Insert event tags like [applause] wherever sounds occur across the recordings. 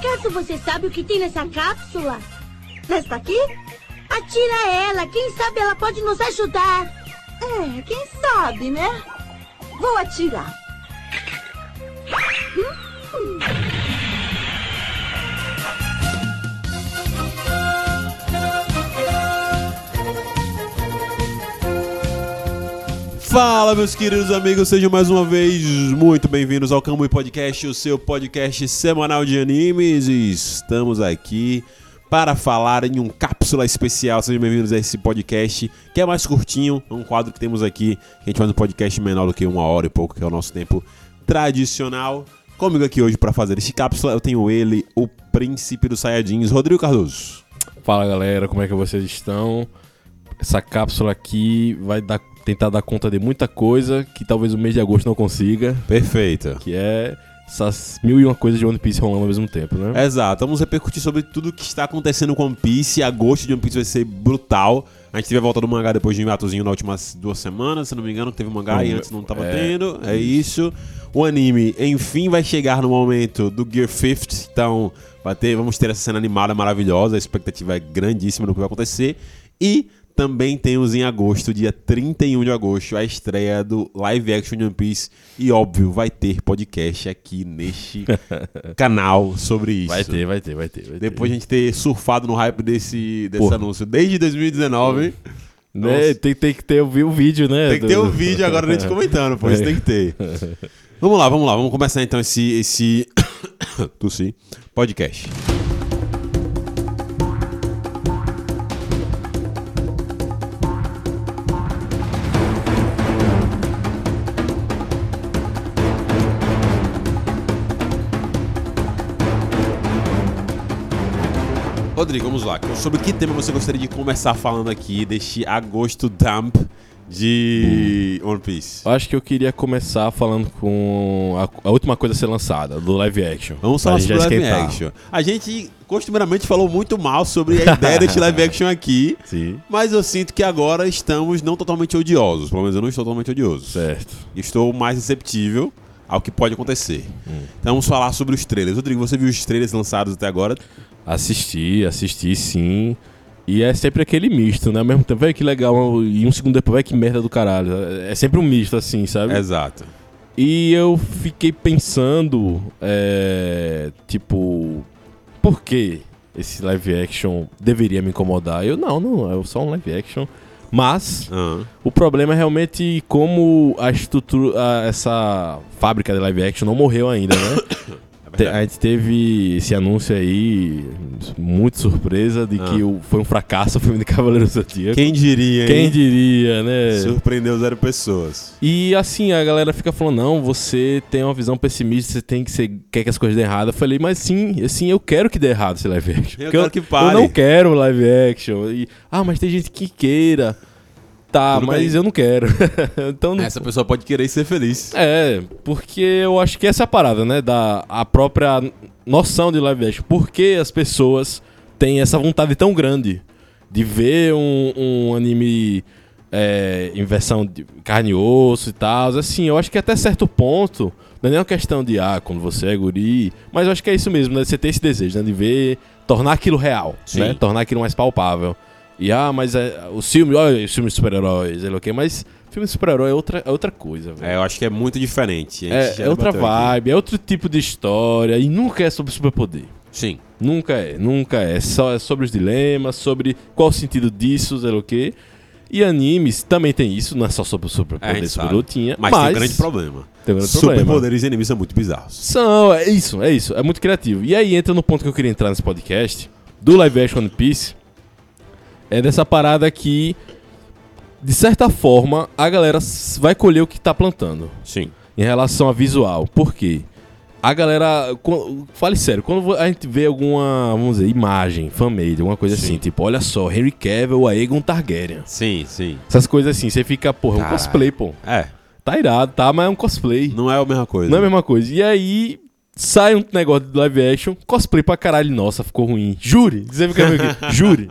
acaso você sabe o que tem nessa cápsula? Nesta aqui? Atira ela, quem sabe ela pode nos ajudar. É, quem sabe, né? Vou atirar. Hum. Fala, meus queridos amigos, sejam mais uma vez muito bem-vindos ao Camui Podcast, o seu podcast semanal de animes. E estamos aqui para falar em um cápsula especial. Sejam bem-vindos a esse podcast que é mais curtinho, é um quadro que temos aqui. A gente faz um podcast menor do que uma hora e pouco, que é o nosso tempo tradicional. Comigo aqui hoje para fazer esse cápsula, eu tenho ele, o príncipe dos Saiyajins, Rodrigo Cardoso. Fala galera, como é que vocês estão? Essa cápsula aqui vai dar, tentar dar conta de muita coisa que talvez o mês de agosto não consiga, Perfeita. que é essas mil e uma coisas de One Piece rolando ao mesmo tempo, né? Exato, vamos repercutir sobre tudo o que está acontecendo com One Piece. Agosto de One Piece vai ser brutal. A gente teve a volta do mangá depois de um atozinho nas últimas duas semanas, se não me engano, teve mangá e Hum, antes não estava é, tendo. É isso. O anime, enfim, vai chegar no momento do Gear Fifth. Então, vai ter, vamos ter essa cena animada maravilhosa. A expectativa é grandíssima do que vai acontecer. E também temos em agosto, dia 31 de agosto, a estreia do live action de One Piece. E óbvio, vai ter podcast aqui neste [laughs] canal sobre isso. Vai ter, vai ter, vai ter. Vai. Depois de a gente ter surfado no hype desse, desse Porra. anúncio desde 2019. Né, tem, tem que ter o o vídeo, né? Tem que ter o vídeo agora a gente [laughs] comentando, pô. Isso tem que ter. [laughs] Vamos lá, vamos lá. Vamos começar então esse. esse... [coughs] Tossi. Podcast. Rodrigo, vamos lá. Sobre que tema você gostaria de começar falando aqui deste agosto dump de One Piece? Eu acho que eu queria começar falando com a, a última coisa a ser lançada, do live action. Vamos falar sobre live esquentar. action. A gente costumeiramente falou muito mal sobre a ideia deste [laughs] live action aqui, Sim, mas eu sinto que agora estamos não totalmente odiosos. Pelo menos eu não estou totalmente odioso. certo. Estou mais receptível ao que pode acontecer. Então vamos falar sobre os trailers. Rodrigo, você viu os trailers lançados até agora? Assisti, assisti sim. E é sempre aquele misto, né? Ao mesmo tempo, velho, que legal. E um segundo depois, velho, que merda do caralho. É sempre um misto, assim, sabe? Exato. E eu fiquei pensando, é, tipo, por que esse live action deveria me incomodar? Eu, não, não, é só um live action. Mas Ah, o problema é realmente como a estrutura, a- essa fábrica de live action não morreu ainda, né? [coughs] é a gente teve esse anúncio aí, muito surpresa, de que Ah. o- foi um fracasso o filme de Cavaleiro do Zodíaco. Quem diria, hein? Quem diria, né? Surpreendeu zero pessoas. E assim, a galera fica falando, não, você tem uma visão pessimista, você tem que ser, quer que as coisas dêem errado. Eu falei, mas sim, assim, eu quero que dê errado esse live action. Eu quero que pare. Eu não quero live action. E, ah, mas tem gente que queira. Tá, Tudo mas bem. eu não quero. [laughs] então não- Essa pessoa pode querer ser feliz. É, porque eu acho que essa é a parada, né? Da a própria noção de live action. Por que as pessoas têm essa vontade tão grande de ver um, um anime é, em versão de carne e osso e tal? Assim, eu acho que até certo ponto, não é nem uma questão de, ah, quando você é guri, mas eu acho que é isso mesmo, né? Você tem esse desejo, né? De ver, tornar aquilo real, Sim. né? Tornar aquilo mais palpável. E, ah, mas é, o filme, olha, os filmes de super-heróis, sei lá o quê, mas filme de super-herói é outra, é outra coisa, velho. É, eu acho que é muito diferente. É, é outra debateu aqui. vibe, é outro tipo de história e nunca é sobre superpoder. Sim. Nunca é, nunca é. Só é sobre os dilemas, sobre qual o sentido disso, sei lá o quê. E animes também tem isso, não é só sobre o É, lutinha. Mas, tem um grande problema. Tem um grande problema. Superpoderes e animes são muito bizarros. São, é isso, é isso. É muito criativo. E aí entra no ponto que eu queria entrar nesse podcast, do live action One Piece, é dessa parada que, de certa forma, a galera vai colher o que tá plantando. Sim. em relação a visual. Por quê? A galera. Fale sério, quando a gente vê alguma, vamos dizer, imagem, fanmade, alguma coisa Sim. assim, tipo, olha só, Henry Cavill, Aegon Targaryen. Sim, sim. Essas coisas assim, você fica, porra, é um cosplay, pô. É, Tá irado, tá? Mas é um cosplay. não é a mesma coisa. Não é a mesma coisa. E aí. Sai um negócio de live action, cosplay pra caralho, nossa, ficou ruim. Jure, você fica meio que. [laughs] Jure.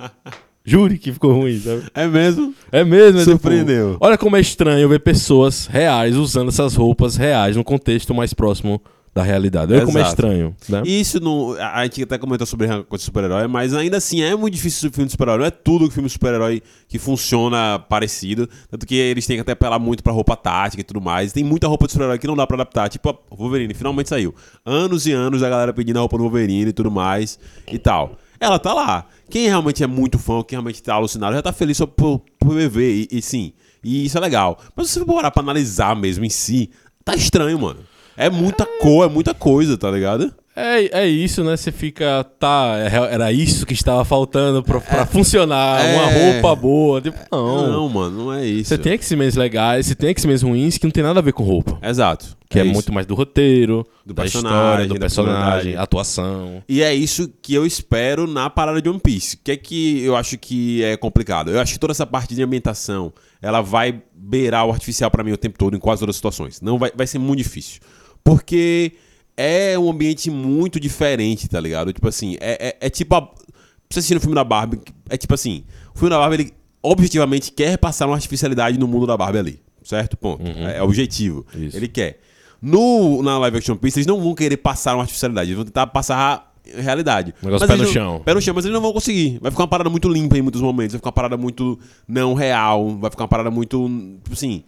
Jure que ficou ruim, sabe? É mesmo? É mesmo, é tipo, Surpreendeu. olha como é estranho ver pessoas reais usando essas roupas reais no contexto mais próximo da realidade. Olha como é Exato. estranho, né? Isso não. A gente até comentou sobre coisa de super-herói, mas ainda assim é muito difícil o filme de super-herói. Não é tudo que filme de super-herói que funciona parecido. Tanto que eles têm que até apelar muito pra roupa tática e tudo mais. Tem muita roupa de super-herói que não dá pra adaptar. Tipo, o Wolverine finalmente saiu. Anos e anos a galera pedindo a roupa do Wolverine e tudo mais e tal. Ela tá lá. Quem realmente é muito fã, quem realmente tá alucinado, já tá feliz só por, por ver. E, e sim, e isso é legal. Mas se você parar pra analisar mesmo em si, tá estranho, mano. É muita cor, é muita coisa, tá ligado? É, é isso, né? Você fica. Tá, é- era isso que estava faltando pra, pra funcionar. é. Uma roupa boa. Tipo, não. Não, mano, não é isso. Você tem X-Men legais, você tem X-Men ruins que não tem nada a ver com roupa. Exato. Que é, isso. muito mais do roteiro, Do da personagem, história, do personagem, atuação. E é isso que eu espero na parada de One Piece. O que é que eu acho que é complicado? Eu acho que toda essa parte de ambientação, ela vai beirar o artificial pra mim o tempo todo em quase todas as situações. Não vai, vai ser muito difícil. Porque é um ambiente muito diferente, tá ligado? Tipo assim, é, é, é tipo a... Você assistir o filme da Barbie, é tipo assim, o filme da Barbie, ele objetivamente quer passar uma artificialidade no mundo da Barbie ali. Certo? Ponto. É, é objetivo. Isso. Ele quer. No, na live action Piece, eles não vão querer passar uma artificialidade, eles vão tentar passar a realidade. Negócio Mas pé no não- chão. Pé no chão, mas eles não vão conseguir. Vai ficar uma parada muito limpa em muitos momentos, vai ficar uma parada muito não real, vai ficar uma parada muito, tipo assim,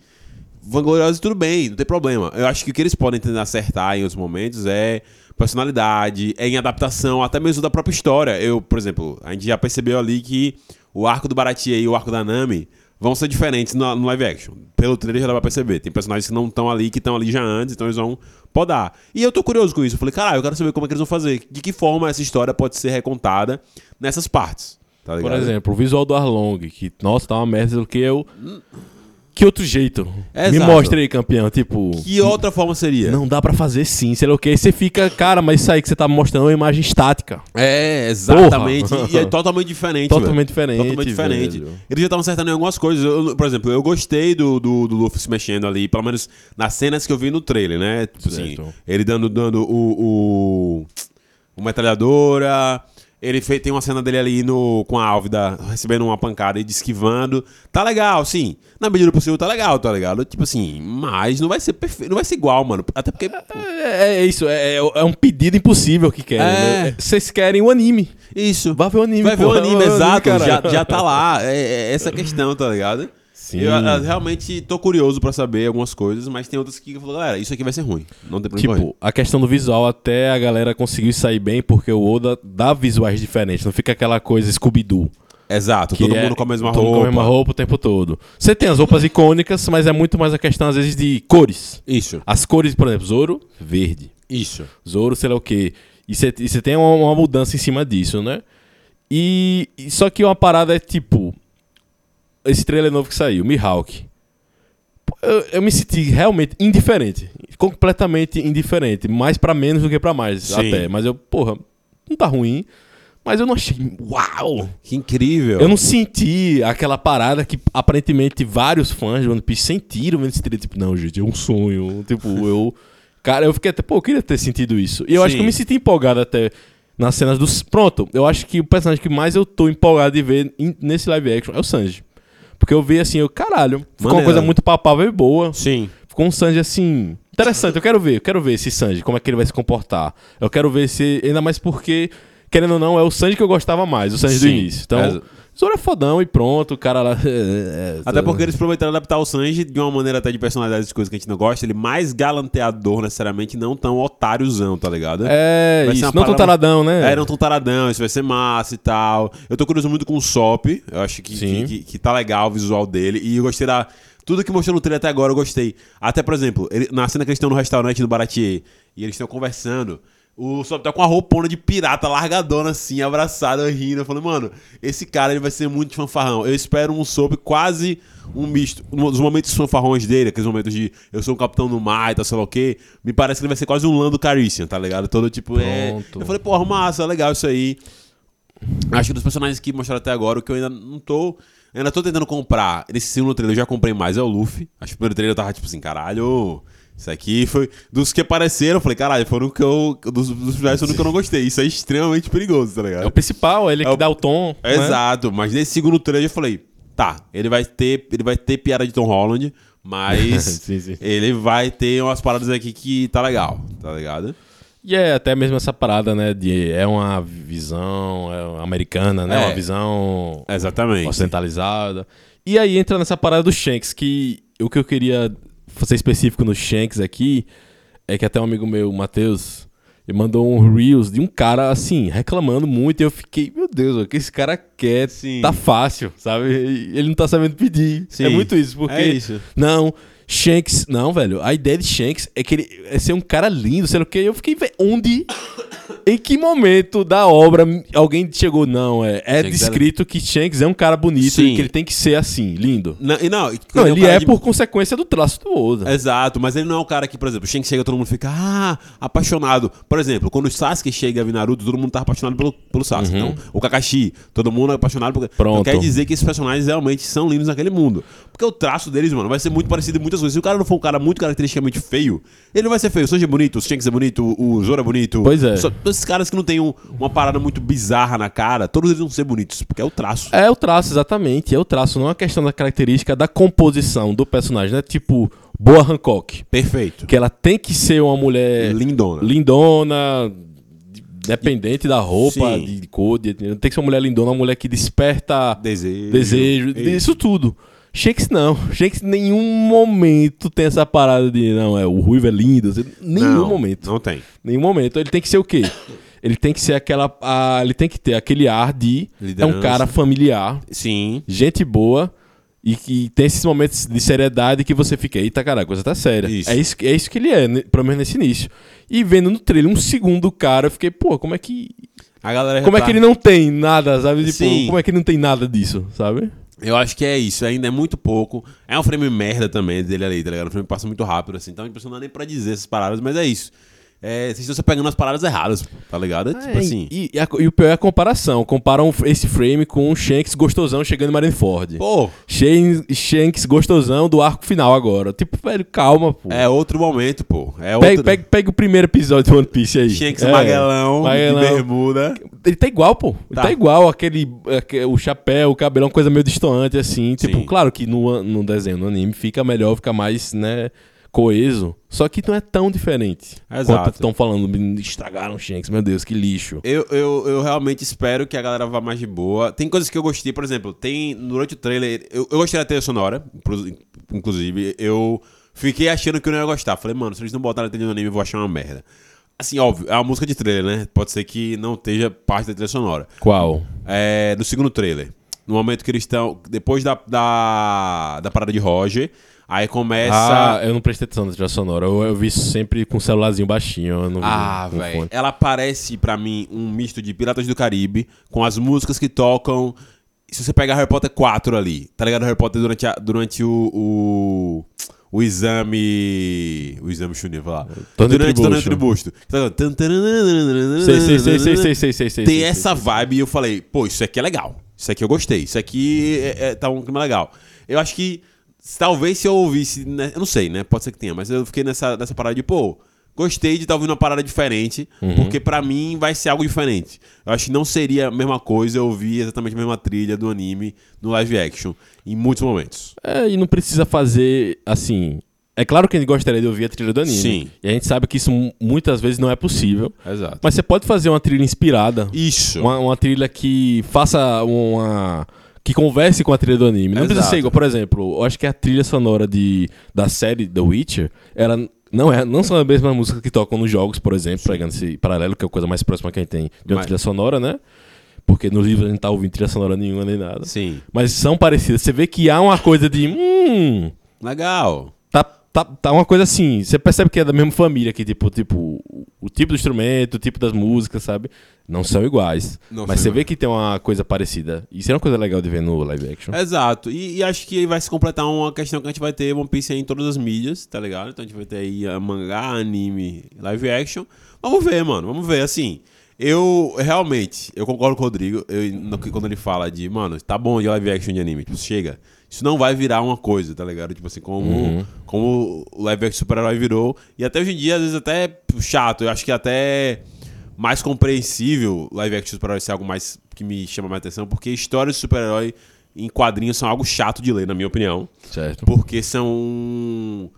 vangloriosa e tudo bem, não tem problema. Eu acho que o que eles podem tentar acertar em outros momentos é personalidade, é em adaptação, até mesmo da própria história. Eu, por exemplo, a gente já percebeu ali que o arco do Baratie e o arco da Nami vão ser diferentes no, no live action. Pelo trailer já dá pra perceber. Tem personagens que não estão ali, que estão ali já antes, então eles vão podar. E eu tô curioso com isso. Eu falei, caralho, eu quero saber como é que eles vão fazer. De que forma essa história pode ser recontada nessas partes. Tá Por exemplo, o visual do Arlong, que, nossa, tá uma merda do que eu. Que outro jeito? Me Exato. mostre aí, campeão. Tipo. Que outra forma seria? Não dá pra fazer sim, sei lá o que. Aí você fica, cara, mas isso aí que você tá mostrando é uma imagem estática. É, exatamente. Porra. E é totalmente diferente. Totalmente diferente, Totalmente diferente. velho. Eles já estavam acertando em algumas coisas. Eu, por exemplo, eu gostei do, do, do Luffy se mexendo ali, pelo menos nas cenas que eu vi no trailer, né? Tipo assim, ele dando, dando o, o, o metralhadora. Ele fez, tem uma cena dele ali no, com a Álvida recebendo uma pancada e esquivando. Tá legal, sim. Na medida do possível tá legal, tá ligado? Tipo assim, mas não vai ser perfeito, não vai ser igual, mano. Até porque. pô, É, é isso, é, é um pedido impossível que querem. É. né? Vocês querem o anime. Isso. Vai ver o anime, Vai ver o anime, exato. já, já tá lá. É, é essa questão, tá ligado? Sim. Eu, eu realmente tô curioso pra saber algumas coisas, mas tem outras que eu falo, galera, isso aqui vai ser ruim. Não tem problema. Tipo, a questão do visual até a galera conseguiu sair bem porque o Oda dá visuais diferentes. Não fica aquela coisa Scooby-Doo. Exato, todo é- mundo com a mesma todo roupa. com a mesma roupa o tempo todo. Você tem as roupas icônicas, mas é muito mais a questão, às vezes, de cores. Isso, As cores, por exemplo, Zoro, verde. isso. Zoro, sei lá o quê. E você e você tem uma, uma mudança em cima disso, né? E, e só que uma parada é tipo. Esse trailer novo que saiu, Mihawk. Eu, eu me senti realmente indiferente. Completamente indiferente. Mais pra menos do que pra mais, Sim. até. Mas eu, porra, não tá ruim. Mas eu não achei. Uau! Que incrível. Eu não senti aquela parada que aparentemente vários fãs de One Piece sentiram vendo esse trailer. Tipo, não, gente, é um sonho. Tipo, eu. Cara, eu fiquei até. Pô, eu queria ter sentido isso. E eu acho Sim. que eu me senti empolgado até nas cenas dos. Pronto, eu acho que o personagem que mais eu tô empolgado de ver nesse live action é o Sanji. Porque eu vi assim, eu, caralho, ficou uma Maneiro. coisa muito palpável e boa. Sim. Ficou um Sanji assim. Interessante, eu quero ver, eu quero ver esse Sanji, como é que ele vai se comportar. Eu quero ver se. Ainda mais porque, querendo ou não, é o Sanji que eu gostava mais, o Sanji do Sim. início. Então, É. Zoro é fodão e pronto, o cara lá. [laughs] é, Até porque eles prometeram adaptar o Sanji de uma maneira até de personalidade de coisas que a gente não gosta, ele mais galanteador necessariamente, não tão otáriozão, tá ligado? É, Vai isso. Não tão parada- taradão, né? É, não tão taradão, isso vai ser massa e tal. Eu tô curioso muito com o Sop, eu acho que, que, que- que tá legal o visual dele. E eu gostei da. Tudo que mostrou no trailer até agora eu gostei. Até, por exemplo, ele- na cena que eles estão no restaurante do Baratier e eles estão conversando. O Sop tá com uma roupona de pirata largadona assim, abraçado, rindo. Eu falei, mano, esse cara ele vai ser muito fanfarrão. Eu espero um Sop quase um misto. Um dos momentos fanfarrões dele, aqueles momentos de eu sou um capitão no mar e tal, sei lá o quê. Me parece que ele vai ser quase um Lando Calrissian, tá ligado? Todo tipo, é. Pronto. Eu falei, porra, massa, legal isso aí. Acho que dos personagens que mostraram até agora, o que eu ainda não tô. Ainda tô tentando comprar. Nesse segundo trailer eu já comprei mais, é o Luffy. Acho que o primeiro trailer eu tava tipo assim, caralho. Isso aqui foi. Dos que apareceram, eu falei, caralho, foram que eu. Dos, dos personagens foram que eu não gostei. Isso é extremamente perigoso, tá ligado? É o principal, é ele É que o- dá o tom. né? Exato, mas nesse segundo trailer eu falei, tá, ele vai ter, ele vai ter piada de Tom Holland, Mas [laughs] Sim, sim. ele vai ter umas paradas aqui que tá legal, tá ligado? E é até mesmo essa parada, né? De, é uma visão é americana, né? É. Uma visão Exatamente. ocidentalizada. E aí entra nessa parada do Shanks, que o que eu queria ser específico no Shanks aqui é que até um amigo meu, o Matheus, ele mandou um Reels de um cara, assim, reclamando muito. E eu fiquei, meu Deus, o que esse cara quer Sim. tá fácil, sabe? Ele não tá sabendo pedir. Sim. É muito isso, porque. É isso. Não, Shanks. Não, velho. A ideia de Shanks é que ele é ser um cara lindo, sei lá o que. Eu fiquei, velho, onde. Em que momento da obra alguém chegou? Não, é, é Shanks descrito que Shanks é um cara bonito Sim. e que ele tem que ser assim, lindo. Não, e não, Não, um ele é de- por consequência do traço do Oda. Exato, mas ele não é o cara que, por exemplo, Shanks chega todo mundo fica, ah, apaixonado. Por exemplo, quando o Sasuke chega a Naruto, todo mundo tá apaixonado pelo, pelo Sasuke. Então, o Kakashi, todo mundo é apaixonado por. Uhum. Pronto. Então quer dizer que esses personagens realmente são lindos naquele mundo. Porque o traço deles, mano, vai ser muito parecido em muitas coisas. Se o cara não for um cara muito caracteristicamente feio, ele vai ser feio. O Sanji é bonito, o Shanks é bonito, o Zoro é bonito. Pois é. Só- todos esses caras que não tem um- uma parada muito bizarra na cara, todos eles vão ser bonitos, porque é o traço. É o traço, exatamente. É o traço, não é uma questão da característica da composição do personagem, né? Tipo, Boa Hancock. Perfeito. Que ela tem que ser uma mulher Lindona. lindona, dependente da roupa, Sim. de cor, de, tem que ser uma mulher lindona, uma mulher que desperta Desejo. desejo, Isso. isso tudo. Shakes não. Shakes em nenhum momento tem essa parada de não, é o ruivo é lindo. Nenhum Não, momento. Não tem. Nenhum momento. Ele tem que ser o quê? Ele tem que ser aquela. ah, ele tem que ter aquele ar de. É Liderança. um cara familiar, Sim. gente boa. E que tem esses momentos de seriedade que você fica, eita caralho, a coisa tá séria. Isso. É, isso, é isso que ele é, né, pelo menos nesse início. E vendo no trailer um segundo cara, eu fiquei, pô, como é que. A galera Como é que ele não tem nada, sabe? Tipo, Sim. como é que ele não tem nada disso, sabe? Eu acho que é isso, ainda é muito pouco. É um frame merda também dele ali, tá ligado? O frame passa muito rápido, assim. Então não dá nem pra dizer essas paradas, mas é isso. É, vocês estão pegando as paradas erradas, tá ligado? tipo É, assim. E, e a- e o pior é a comparação. Comparam esse frame com o Shanks gostosão chegando em Marineford. Pô, Shanks, Shanks gostosão do arco final agora. Tipo, velho, calma, pô. é outro momento, pô. É Pega, outro. pega, pega o primeiro episódio do One Piece aí. Shanks É. Maguelão. de bermuda. Ele tá igual, pô. Ele Tá. tá, igual, aquele, aque- O chapéu, o cabelo, uma coisa meio distoante, assim. Tipo, Sim. claro que no, no desenho, no anime, fica melhor, fica mais, né, coeso. Só que não é tão diferente. Exato. Estão falando, "Me estragaram o Shanks, meu Deus, que lixo. Eu, eu, eu realmente espero que a galera vá mais de boa. Tem coisas que eu gostei, por exemplo, tem durante o trailer. Eu, eu gostei da trilha sonora, inclu- inclusive. Eu fiquei achando que eu não ia gostar. Falei, mano, se eles não botarem a trilha no anime, eu vou achar uma merda. Assim, óbvio, é uma música de trailer, né? Pode ser que não esteja parte da trilha sonora. Qual? É, no segundo trailer. No momento que eles estão. Depois da, da, da parada de Roger, aí começa. Ah, eu não prestei atenção na trilha sonora. Eu, eu vi sempre com um celularzinho baixinho. Não Ah, velho. Ela parece pra mim um misto de Piratas do Caribe com as músicas que tocam. Se você pegar Harry Potter 4 ali, tá ligado? Harry Potter durante, a- durante o, o. o exame. O exame Chunin, vou falar. Torneio durante o tribusto. Sei, sei, sei, sei, sei, sei, sei, sei. Tem essa vibe e eu falei, pô, isso aqui é legal. Isso aqui eu gostei. Isso aqui é, é- tá um clima legal. Eu acho que talvez se eu ouvisse, né, eu não sei, né? Pode ser que tenha, mas eu fiquei nessa, nessa parada de, pô, gostei de estar ouvindo uma parada diferente, Uhum. porque pra mim vai ser algo diferente. Eu acho que não seria a mesma coisa eu ouvir exatamente a mesma trilha do anime no live action em muitos momentos. É, e não precisa fazer assim. É claro que a gente gostaria de ouvir a trilha do anime. Sim. E a gente sabe que isso mu- muitas vezes não é possível. Exato. Mas você pode fazer uma trilha inspirada. Isso. Uma, uma trilha que faça uma. Que converse com a trilha do anime. Não precisa Exato. ser igual, por exemplo, eu acho que a trilha sonora de, da série The Witcher, ela não, é, não são as mesmas músicas que tocam nos jogos, por exemplo, pegando esse paralelo, que é a coisa mais próxima que a gente tem de uma Mas- trilha sonora, né? Porque nos livros a gente tá ouvindo trilha sonora nenhuma nem nada. Sim. Mas são parecidas. Você vê que há uma coisa de. Hum. Legal. Tá, tá, uma coisa assim. Você percebe que é da mesma família, que tipo, tipo, o, tipo do instrumento, o tipo das músicas, sabe? Não são iguais. Não mas você iguais. vê que tem uma coisa parecida. Isso é uma coisa legal de ver no live action. Exato. E, e acho que vai se completar uma questão que a gente vai ter One Piece aí em todas as mídias, tá ligado? Então a gente vai ter aí a mangá, anime, live action. Vamos ver, mano. Vamos ver. Assim, eu realmente, eu concordo com o Rodrigo eu, no quando ele fala de, mano, tá bom de live action de anime. Tipo, chega. Isso não vai virar uma coisa, tá ligado? Tipo assim, como, como o live action super-herói virou. E até hoje em dia, às vezes, até chato. Eu acho que até mais compreensível live action super-herói ser algo mais que me chama mais atenção, porque histórias de super-herói em quadrinhos são algo chato de ler, na minha opinião. Certo. Porque são.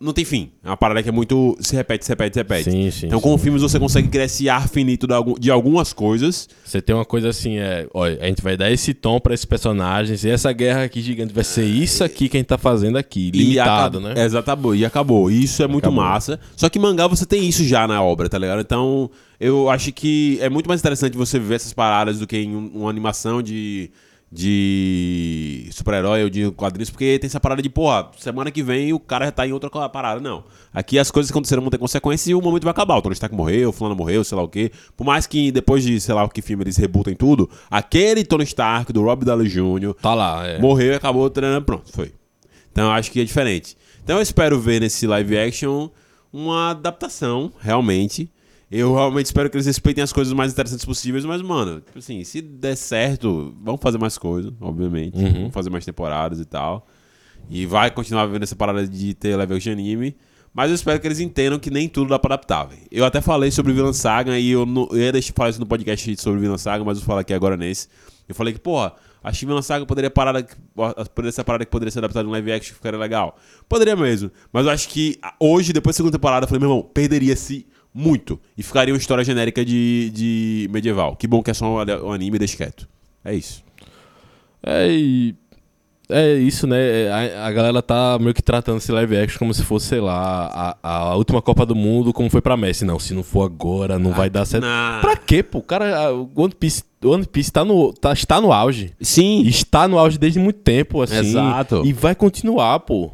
Não tem fim. É uma parada que é muito. Se repete, se repete, se repete. Sim, sim, então, sim. com filmes, você consegue criar esse ar finito de algum- de algumas coisas. Você tem uma coisa assim, é, olha, a gente vai dar esse tom pra esses personagens e essa guerra aqui gigante vai ser isso aqui que a gente tá fazendo aqui, limitado, e né? acabou- Exatamente, e acabou. E Isso é muito Acabou. massa. Só que mangá você tem isso já na obra, tá ligado? Então, eu acho que é muito mais interessante você ver essas paradas do que em um- uma animação de, de super-herói ou de quadrinhos, porque tem essa parada de, porra, semana que vem o cara já tá em outra parada. Não. Aqui as coisas que aconteceram vão ter consequências e o momento vai acabar. O Tony Stark morreu, o fulano morreu, sei lá o quê. Por mais que depois de, sei lá o que filme, eles rebutem tudo, aquele Tony Stark do Rob Downey Jr. Tá lá, é. Morreu e acabou treinando, pronto, foi. Então eu acho que é diferente. Então eu espero ver nesse live action uma adaptação, realmente. Eu realmente espero que eles respeitem as coisas mais interessantes possíveis, mas, mano, tipo assim, se der certo, vamos fazer mais coisas, obviamente. Uhum. Vamos fazer mais temporadas e tal. E vai continuar vendo essa parada de ter live action anime. Mas eu espero que eles entendam que nem tudo dá pra adaptar, velho. Eu até falei sobre Villain Saga e eu, não, eu ia deixar falar isso no podcast sobre Villain Saga, mas eu vou falar aqui agora nesse. Eu falei que, porra, acho que Villain Saga poderia parar, poderia ser parada que poderia ser adaptada em live action ficaria legal. Poderia mesmo. Mas eu acho que hoje, depois da segunda temporada, eu falei, meu irmão, perderia-se muito. E ficaria uma história genérica de, de medieval. Que bom que é só um, anime e deixa quieto. É isso. É, e- é isso, né? A, a galera tá meio que tratando esse live action como se fosse, sei lá, a, a última Copa do Mundo, como foi pra Messi. Não, se não for agora, não vai dar certo. Na- Pra quê, pô? O cara, o One Piece, o One Piece tá no, tá, está no auge. Sim. Está no auge desde muito tempo, assim. Exato. E vai continuar, pô.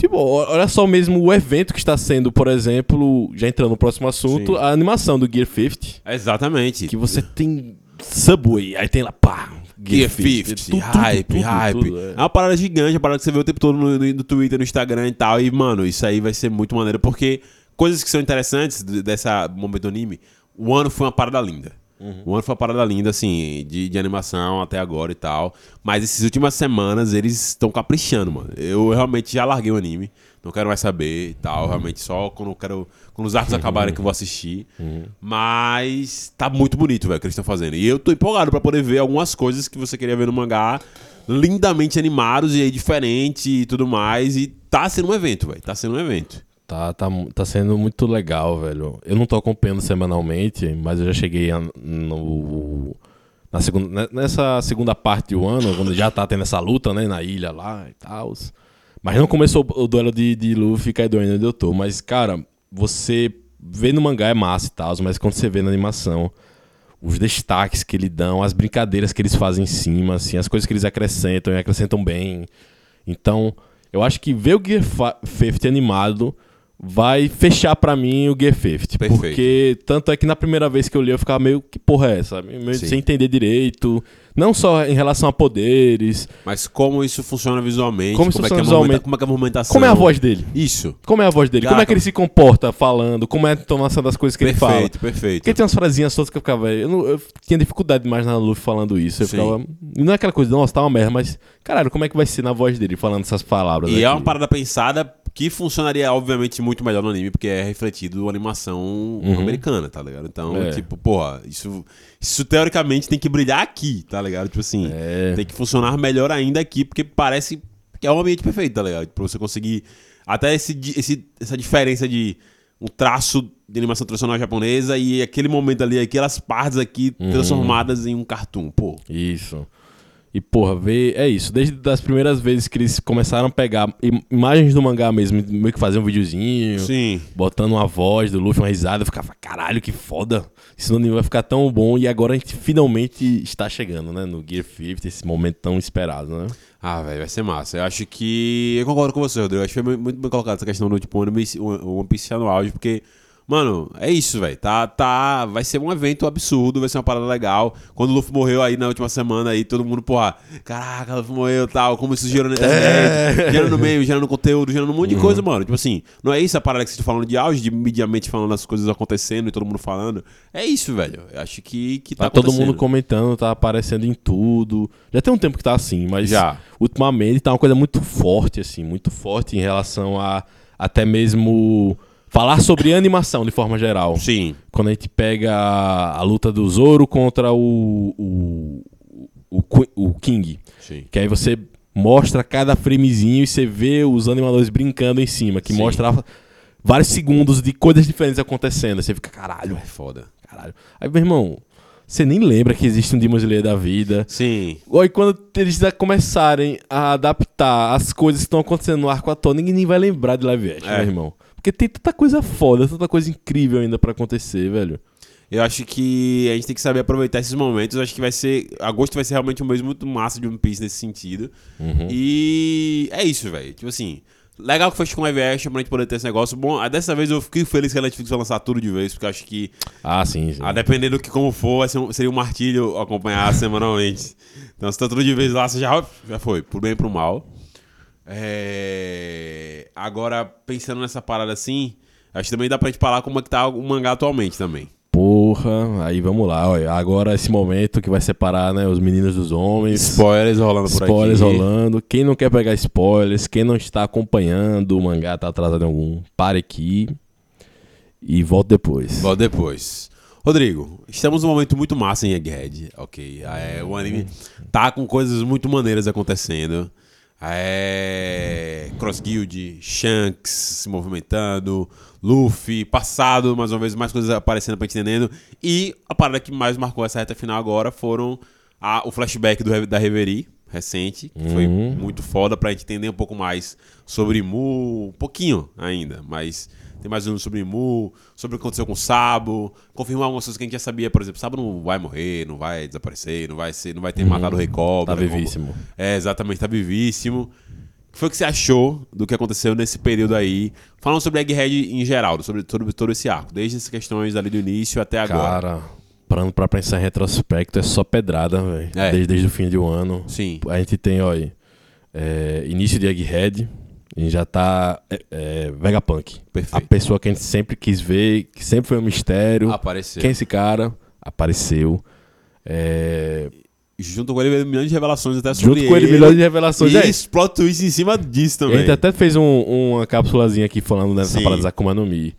Tipo, olha só mesmo o evento que está sendo, por exemplo, já entrando no próximo assunto, Sim. a animação do Gear 50. Exatamente. Que você tem Subway, aí tem lá, pá, Gear 50, Tudo, tudo, hype, tudo, hype. tudo, é. é. uma parada gigante, uma parada que você vê o tempo todo no, no- no Twitter, no Instagram e tal. E, mano, isso aí vai ser muito maneiro, porque coisas que são interessantes dessa momento do anime, o ano foi uma parada linda. O ano foi uma parada linda, assim, de, de animação até agora e tal. Mas essas últimas semanas eles estão caprichando, mano. Eu realmente já larguei o anime. Não quero mais saber e tal. Realmente só quando eu quero. Quando os arcos acabarem que eu vou assistir. Mas tá muito bonito, velho, o que eles estão fazendo. E eu tô empolgado pra poder ver algumas coisas que você queria ver no mangá. Lindamente animados e aí diferente e tudo mais. E tá sendo um evento, velho. Tá sendo um evento. Tá, tá, tá sendo muito legal, velho. Eu não tô acompanhando semanalmente, mas eu já cheguei a- no, na segunda, ne- nessa segunda parte do ano, quando já tá tendo essa luta, né, na ilha lá e tal. Mas não começou o duelo de, de Luffy e Kaido ainda onde eu tô. Mas, cara, você vê no mangá é massa e tal, mas quando você vê na animação, os destaques que eles dão, as brincadeiras que eles fazem em cima, assim, as coisas que eles acrescentam e acrescentam bem. Então, eu acho que ver o Gear fa- 50 animado vai fechar pra mim o Gear 50. Perfeito. Porque tanto é que na primeira vez que eu li eu ficava meio, que porra é essa? Meio Sim. sem entender direito. Não só em relação a poderes. Mas como isso funciona visualmente, Como como, é que é visualmente. como é que é a movimentação. Como é a voz dele? Isso. Como é a voz dele? Como é que ele se comporta falando? Como é a entonação das coisas que ele fala? Perfeito, perfeito. Porque tem umas frasinhas todas que eu ficava. Eu, não- eu tinha dificuldade de imaginar o Luffy falando isso. Eu Sim. ficava. Não é aquela coisa, nossa, tá uma merda, mas. Caralho, como é que vai ser na voz dele falando essas palavras? E é aqui? uma parada pensada que funcionaria, obviamente, muito melhor no anime, porque é refletido a animação americana, tá ligado? Então, Uhum. É. tipo, porra, isso, isso teoricamente tem que brilhar aqui, tá ligado? Tipo assim, É. tem que funcionar melhor ainda aqui, porque parece que é um ambiente perfeito, tá ligado? Pra você conseguir. Até esse, esse, essa diferença de um traço de animação tradicional japonesa e aquele momento ali, aquelas partes aqui Uhum. transformadas em um cartoon, pô. Isso. E, porra, ver. É isso. Desde as primeiras vezes que eles começaram a pegar im- imagens do mangá mesmo, meio que fazer um videozinho, Sim. botando uma voz do Luffy, uma risada, eu ficava, caralho, que foda. Isso não vai ficar tão bom. E agora a gente finalmente está chegando, né? No Gear 50, esse momento tão esperado, né? Ah, velho, vai ser massa. Eu acho que. Eu concordo com você, Rodrigo. Eu acho que foi muito bem colocado essa questão do tipo One Piece, One Piece no auge, porque. Mano, é isso, velho. Tá, tá. Vai ser um evento absurdo, vai ser uma parada legal. Quando o Luffy morreu aí na última semana aí, todo mundo, porra, caraca, o Luffy morreu e tal. Como isso na internet, gerando meme, gerando conteúdo, gerando um monte de coisa, mano. Tipo assim, não é isso a parada que vocês estão falando de auge, de mediamente falando as coisas acontecendo e todo mundo falando. É isso, velho. Eu acho que, que tá, Tá todo mundo comentando, tá aparecendo em tudo. Já tem um tempo que tá assim, mas Já. ultimamente tá uma coisa muito forte, assim, muito forte em relação a até mesmo falar sobre animação de forma geral. Sim. Quando a gente pega a, a luta do Zoro contra o, o, o, o King. Sim. Que aí você mostra cada framezinho e você vê os animadores brincando em cima, que Sim. mostra vários segundos de coisas diferentes acontecendo. Aí você fica, caralho, É foda. caralho. Aí, meu irmão, você nem lembra que existe um Demon da vida. Sim. Ou aí quando eles começarem a adaptar as coisas que estão acontecendo no arco atual, ninguém nem vai lembrar de live action, É. meu irmão. Porque tem tanta coisa foda, tanta coisa incrível ainda pra acontecer, velho. Eu acho que a gente tem que saber aproveitar esses momentos. Eu acho que vai ser. Agosto vai ser realmente um mês muito massa de One Piece nesse sentido. Uhum. E é isso, velho. Tipo assim. Legal que foi com live action pra gente poder ter esse negócio. Bom, ah, dessa vez eu fiquei feliz que a Netflix vai lançar tudo de vez, porque eu acho que, Ah, sim, sim. a dependendo do que como for, seria um martírio acompanhar [laughs] semanalmente. Então, se tá tudo de vez lá, você já, já foi, pro bem e pro mal. É, Agora, pensando nessa parada assim, acho que também dá pra gente falar como é que tá o mangá atualmente também. Porra, aí vamos lá, olha. Agora esse momento que vai separar, né, os meninos dos homens. Spoilers rolando por Spoilers aqui. rolando. Quem não quer pegar spoilers, quem não está acompanhando o mangá, tá atrasado em algum, pare aqui e volte depois. Volto depois. Rodrigo, estamos num momento muito massa em Egghead, ok? É, o anime tá com coisas muito maneiras acontecendo. É, Cross Guild, Shanks se movimentando, Luffy, passado, mais uma vez, mais coisas aparecendo pra gente entendendo. E a parada que mais marcou essa reta final agora foram a- o flashback do, da Reverie, recente, que foi Uhum. muito foda pra gente entender um pouco mais sobre Mu, um pouquinho ainda, mas tem mais um sobre Mu, sobre o que aconteceu com o Sabo, confirmar algumas coisas que a gente já sabia, por exemplo, Sabo não vai morrer, não vai desaparecer, não vai ser, não vai ter matado o Rei Cobra. Tá como- vivíssimo. É, exatamente, tá vivíssimo. O que foi que você achou do que aconteceu nesse período aí? Falando sobre Egghead em geral, sobre, sobre todo esse arco, desde essas questões ali do início até agora. Cara, parando pra pensar em retrospecto, é só pedrada, velho. É. Desde, desde o fim de um ano. Sim. A gente tem, olha, é, início de Egghead, a gente já tá é, é, Vegapunk. Perfeito. A pessoa que a gente sempre quis ver, que sempre foi um mistério. Apareceu. Quem é esse cara? Apareceu. É, Junto com ele milhões de revelações até sobre junto com ele, milhões de revelações. E É, plot twist em cima disso a também. gente até fez um- uma cápsulazinha aqui falando dessa Sim. parada da Akuma no Mi.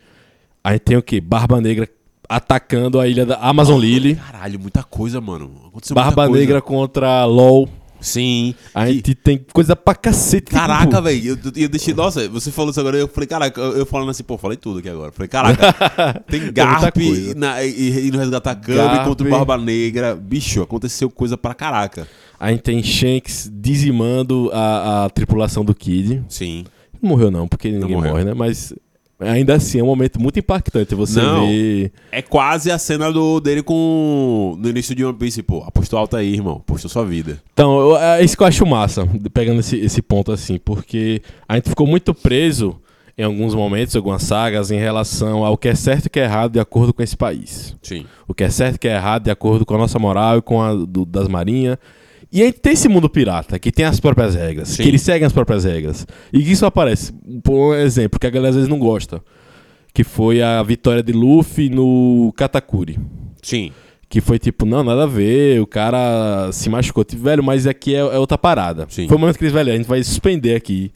A gente tem o quê? Barba Negra atacando a ilha da Amazon Lily. Caralho, muita coisa, mano. Aconteceu Barba muita coisa. Negra contra LOL. Sim. A gente tem coisa pra cacete. Caraca, tipo, velho, eu, eu deixei. Nossa, você falou isso agora, eu falei, caraca, eu, eu falando assim, pô, falei tudo aqui agora. Falei, caraca, [laughs] tem Garp coisa. na, e, e no Resgatar Garp. contra o Barba Negra. Bicho, aconteceu coisa pra caraca. A gente tem Shanks dizimando a, a tripulação do Kid. Sim. Não morreu não, porque ninguém morreu. morre, né? Mas ainda assim é um momento muito impactante você Não. ver... É quase a cena do, dele com. No início de One Piece, pô. Apostou alto aí, irmão. Apostou sua vida. Então, eu- é isso que eu acho massa, pegando esse, esse ponto assim, porque a gente ficou muito preso em alguns momentos, algumas sagas, em relação ao que é certo e que é errado de acordo com esse país. Sim. O que é certo e que é errado de acordo com a nossa moral e com a do- das marinhas. E a gente tem esse mundo pirata, que tem as próprias regras, Sim. que eles seguem as próprias regras. E que isso aparece, por um exemplo, que a galera às vezes não gosta, que foi a vitória de Luffy no Katakuri. Sim. Que foi tipo, não, nada a ver, o cara se machucou. Tipo, velho, mas aqui é, é outra parada. Sim. Foi o momento que eles, velho, a gente vai suspender aqui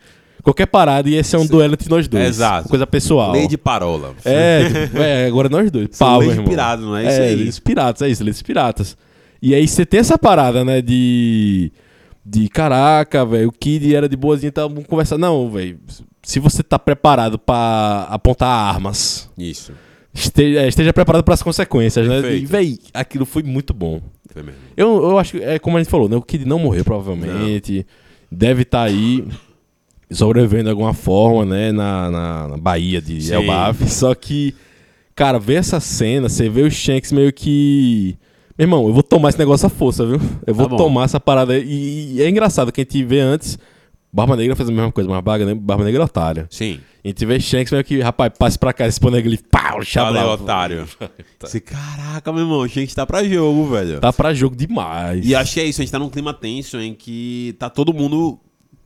qualquer parada e esse é um duelo entre nós dois. Exato. Coisa pessoal. Lei de parola. É, [laughs] é, agora nós dois. São Pau, leis meu de irmão. pirata, não é isso é, aí? leis de piratas, é isso, leis de piratas. E aí você tem essa parada, né, de... De caraca, velho, o Kid era de boazinha, então vamos conversar. Não, velho, se você tá preparado pra apontar armas, Isso. esteja, é, esteja preparado para as consequências, né? Perfeito. E, véi, aquilo foi muito bom. Foi mesmo. Eu, eu acho que, é como a gente falou, né? O Kid não morreu, provavelmente. Deve estar aí sobrevivendo de alguma forma, né? Na, na, na Bahia de Sim. Elbaf. Só que, cara, ver essa cena, você vê o Shanks meio que. Meu irmão, eu vou tomar esse negócio à força, viu? Eu vou Tá tomar essa parada. E, e é engraçado que a gente vê antes. Barba Negra fez a mesma coisa, mas Barba Negra, Barba Negra é otária. Sim. A gente vê Shanks meio que, rapaz, passe pra cá, esse poneglyph, ali, pau, Valeu, otário. [laughs] Esse, caraca, meu irmão, que estar pra jogo, velho. Tá pra jogo demais. E acho que é isso, a gente tá num clima tenso em que tá todo mundo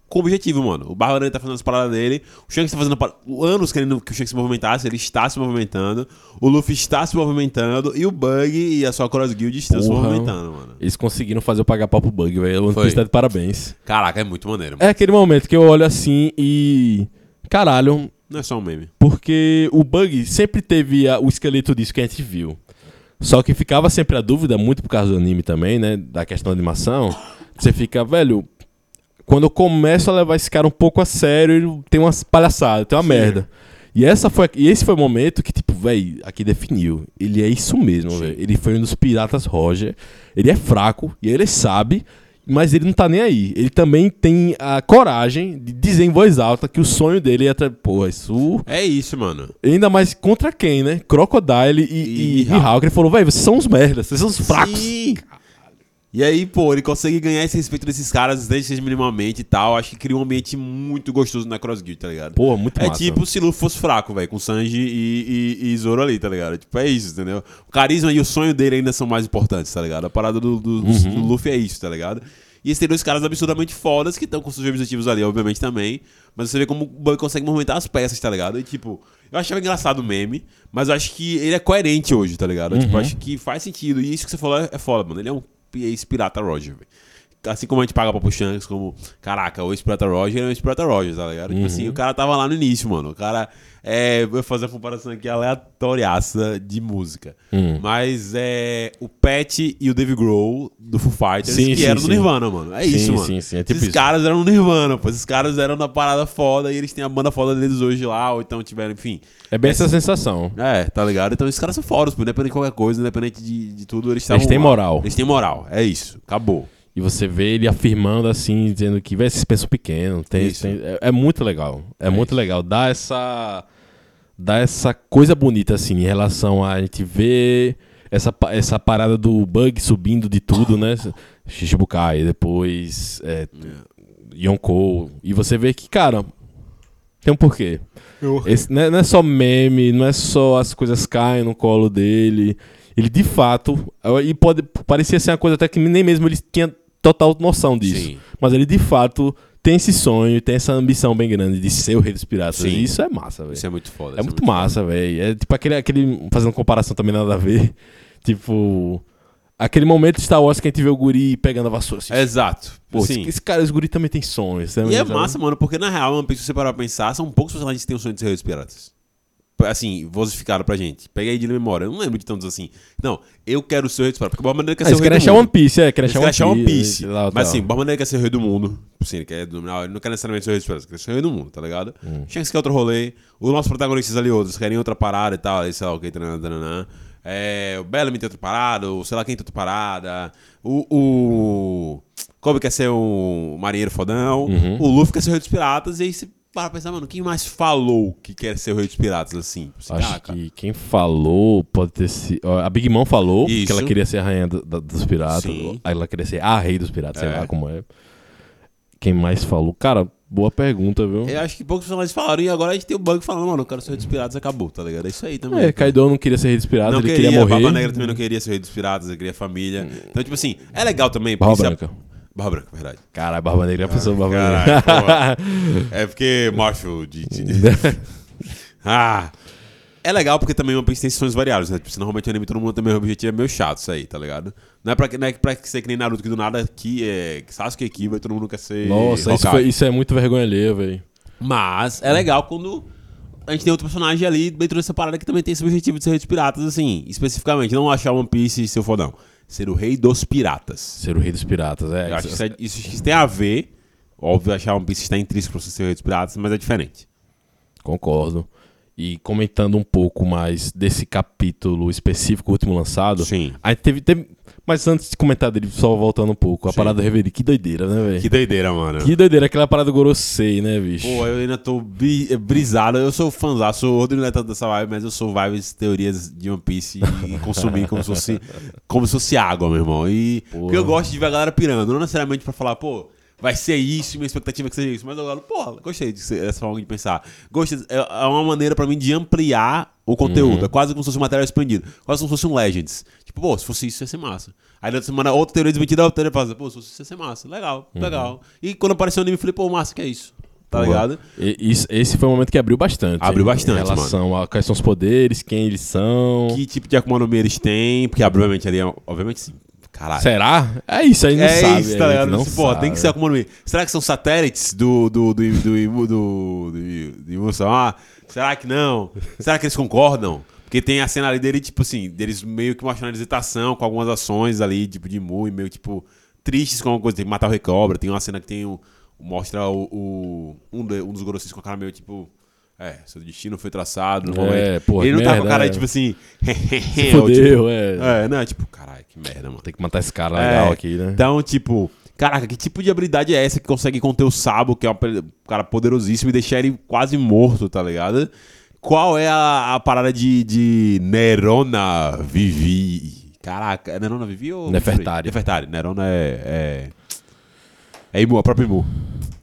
com objetivo, mano. O Barba Negra tá fazendo as paradas dele, o Shanks tá fazendo par- anos querendo que o Shanks se movimentasse, ele está se movimentando, o Luffy está se movimentando e o Bug e a sua Cross Guild estão se Porra. movimentando, mano. Eles conseguiram fazer eu pagar pau pro bug, velho. One Foi. Piece tá de parabéns. Caraca, é muito maneiro. É Mano. aquele momento que eu olho assim e. Caralho, Não é só um meme. porque o bug sempre teve a- o esqueleto disso que a gente viu. Só que ficava sempre a dúvida, muito por causa do anime também, né? Da questão da animação. Você fica, velho. Quando eu começo a levar esse cara um pouco a sério, ele tem umas palhaçadas, tem uma Sim. merda. E, essa foi, e esse foi o momento que, tipo, velho, aqui definiu. Ele é isso mesmo, velho. Ele foi um dos piratas Roger. Ele é fraco, e ele sabe, mas ele não tá nem aí. Ele também tem a coragem de dizer em voz alta que o sonho dele é. tra- Pô, isso. É isso, mano. Ainda mais contra quem, né? Crocodile e, e, E e Hawk. Ele falou, velho, vocês são uns merdas, vocês são uns fracos. Sim. E aí, pô, ele consegue ganhar esse respeito desses caras, desde que seja minimamente e tal. Acho que cria um ambiente muito gostoso na Cross Guild, tá ligado? Pô, muito É massa. tipo se Luffy fosse fraco, velho, com Sanji e, e, e Zoro ali, tá ligado? Tipo, é isso, entendeu? O carisma e o sonho dele ainda são mais importantes, tá ligado? A parada do, do, Uhum. do Luffy é isso, tá ligado? E esses dois caras absurdamente fodas que estão com seus objetivos ali, obviamente também. Mas você vê como o Bug consegue movimentar as peças, tá ligado? E tipo, eu achava engraçado o meme, mas eu acho que ele é coerente hoje, tá ligado? Tipo, Uhum. eu acho que faz sentido. E isso que você falou é, é foda, mano. Ele é um ex-pirata Roger, velho. Assim como a gente paga pra pro Shanks, como, caraca, o ex-pirata Roger é o ex-pirata Roger, tá ligado? Tipo assim, o cara tava lá no início, mano. O cara, é, vou fazer a comparação aqui aleatoriaça de música. Hum. Mas é o Pat e o Dave Grohl do Foo Fighters, Sim, que sim, eram do. Nirvana, mano. É Sim, isso, mano. sim, sim, é tipo Esses isso. caras eram no Nirvana, pô. Esses caras eram na parada foda e eles têm a banda foda deles hoje lá, ou então tiveram, enfim. É bem essa sensação. É, tá ligado? Então esses caras são fodas, pô. Independente de qualquer coisa, independente de, de tudo, eles estavam têm lá. moral. Eles têm moral, é isso. Acabou. E você vê ele afirmando assim, dizendo que, vocês pensam pequeno. Tem, tem- é, é muito legal. É, É muito isso. legal. Dá essa. Dá essa coisa bonita, assim, em relação a gente ver essa, essa parada do bug subindo de tudo, né? [laughs] Shichibukai, depois é, Yonkou. E você vê que, cara, tem um porquê. Esse, não, é, não é só meme, não é só as coisas caem no colo dele. Ele de fato. E pode parecia ser uma coisa até que nem mesmo ele tinha total noção disso. Sim. Mas ele de fato tem esse sonho, tem essa ambição bem grande de ser o rei dos piratas. Sim. E isso é massa, velho. Isso é muito foda. É isso muito massa, velho. É tipo aquele, aquele. Fazendo comparação também nada a ver. [laughs] Tipo. Aquele momento de Star Wars que a gente vê o guri pegando a vassoura assim. Exato. Pô, Sim. esse, esse cara, esse guri também tem sonhos. E é massa, mano, porque na real, One Piece, se você parar pra pensar, são poucos personagens que têm o sonho de ser reis dos piratas. Assim, vosificaram pra gente. Pega aí de memória. Eu não lembro de tantos assim. Não, eu quero ser o rei dos piratas. Porque o Barba Negra quer Ah, ser o rei do achar mundo. One Piece, é. Eles achar One One Piece. Lá, Mas tal. assim, o Barba Negra quer ser o rei do mundo. Sim, ele quer dominar. Ele não quer necessariamente ser o rei dos piratas, ele quer ser o rei do mundo, tá ligado? Hum. Shanks quer outro rolê. Os nossos protagonistas ali, outros, querem outra parada e tal. Aí, sei lá, o que, tananã, tananã. É, o Bellamy tem outra parada, ou sei lá quem tem outra parada. O. o Kobe quer ser um marinheiro fodão. Uhum. O Luffy quer ser o rei dos piratas. E aí você para pensar, mano, quem mais falou que quer ser o rei dos piratas assim? Acho que quem falou pode ter sido. A Big Mom falou Isso. que ela queria ser a rainha do- da- dos piratas. Sim. Aí ela queria ser a rei dos piratas, sei É. lá como é. Quem mais falou? Cara, boa pergunta, viu? Eu acho que poucos personagens falaram. E agora a gente tem o Bug falando, mano, eu quero ser o rei dos piratas, acabou, tá ligado? É isso aí também. É, Kaido não queria ser rei dos piratas, não ele queria, queria morrer. Barba Negra também não queria ser o rei dos piratas, ele queria família. Então, tipo assim, é legal também. Barba se a- Barba Branca, verdade. Caralho, Barba Negra, já pensou Barba Caralho, Negra. [laughs] É porque Marshall de. [laughs] ah! É legal porque também One Piece tem sonhos variados, né? Tipo, se normalmente o anime todo mundo tem o mesmo objetivo, é meio chato isso aí, tá ligado? Não é pra, não é pra ser que nem Naruto, que do nada aqui é Sasuke e Kiba e todo mundo quer ser Nossa, isso, foi- isso é muito vergonha alheia, velho. Mas é legal quando a gente tem outro personagem ali dentro dessa parada que também tem esse objetivo de ser rei dos piratas, assim, especificamente. Não achar One Piece seu fodão. Ser o rei dos piratas. Ser o rei dos piratas, é. Eu acho que isso, é- isso- isso tem a ver. Óbvio, achar One Piece está intrínseco pra você ser o rei dos piratas, mas é diferente. Concordo. E comentando um pouco mais desse capítulo específico, o último lançado. Sim. Aí teve, teve- Mas antes de comentar dele, só voltando um pouco, a Sim. parada do Reverie, que doideira, né, velho? Que Que... doideira, mano. doideira, aquela parada do Gorosei, né, bicho? Pô, eu ainda tô eh, brisado. Eu sou fãzão, sou o Rodrigo não é dessa vibe, mas eu sou vibes teorias de One Piece e consumir como se fosse, como se fosse água, meu irmão. E porque eu gosto de ver a galera pirando, não necessariamente pra falar, pô, vai ser isso, minha expectativa é que seja isso, mas eu falo, pô, gostei dessa forma de pensar. Gostei, é é uma maneira pra mim de ampliar o conteúdo. É quase como se fosse um material expandido. Quase como se fosse um Legends. Tipo, pô, se fosse isso, ia ser massa. Aí na outra semana, outra teoria desmentida, outra teoria fala, pô, se fosse isso, ia ser massa. Legal, legal. E quando apareceu o anime, eu falei, pô, massa, que é isso? Tá ligado? e- isso- esse foi um momento que abriu bastante. Abriu bastante, Em relação a quais são os poderes, quem eles são. Que tipo de Akuma no Mi eles têm, porque obviamente ali, é- obviamente sim. Caralho. Será? É isso, aí não é sabe. isso, a tá gente ligado? Não Tipo, Pô, tem que ser Mi. Será que são satélites do do do do do do, do? Ah, será que não? Será que eles concordam? Porque tem a cena ali dele, tipo assim, deles meio que mostrando a hesitação com algumas ações ali, tipo, de Mu, e meio, tipo, tristes com alguma coisa. Tem que matar o Recobra. Tem uma cena que tem o. mostra o. o- um, de- um dos Gorosis com a cara meio, tipo. É, seu destino foi traçado. No É, momento. porra, Ele não tá com a merda, cara, é. tipo assim. [laughs] Se ou, tipo, é. é, não, tipo, caralho, que merda, mano. Tem que matar esse cara legal É, aqui, né? Então, tipo, caraca, que tipo de habilidade é essa que consegue conter o Sabo, que é um cara poderosíssimo, e deixar ele quase morto, tá ligado? Qual é a, a parada de, de Nerona Vivi? Caraca, é Nerona Vivi ou. Nefertari. Nefertari. Nerona é. É, é Imu, a própria Imu.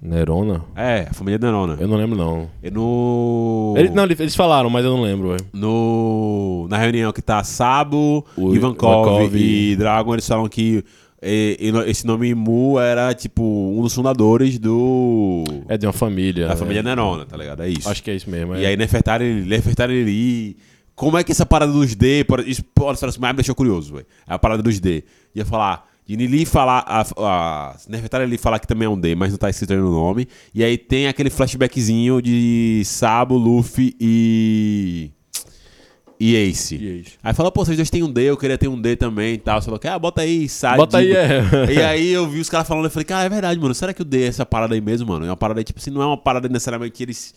Nerona? É, a família Nerona. Eu não lembro, não. É no. Ele- não, eles falaram, mas eu não lembro, velho. No, na reunião que tá Sabo, O Ivankov, Ivankov e Dragon, eles falam que esse nome Mu era, tipo, um dos fundadores do... É de uma família. da família Nerona, tá ligado? É isso. Acho que é isso mesmo. é. E aí Nefertari, Nefertari. Como é que essa parada dos D... Isso, isso mais me deixou curioso, velho. É a parada dos D. Ia falar... De Nili falar... A, a Nefertari ali falar que também é um D, mas não tá escrito aí no nome. E aí tem aquele flashbackzinho de Sabo, Luffy e... E Ace. E Ace. Aí fala, pô, vocês dois têm um D, eu queria ter um D também e tal. Você falou, ah, bota aí, sai. Bota aí, é. [laughs] E aí eu vi os caras falando, eu falei, cara, é verdade, mano. Será que o D é essa parada aí mesmo, mano? É uma parada aí, tipo assim, não é uma parada necessariamente que eles.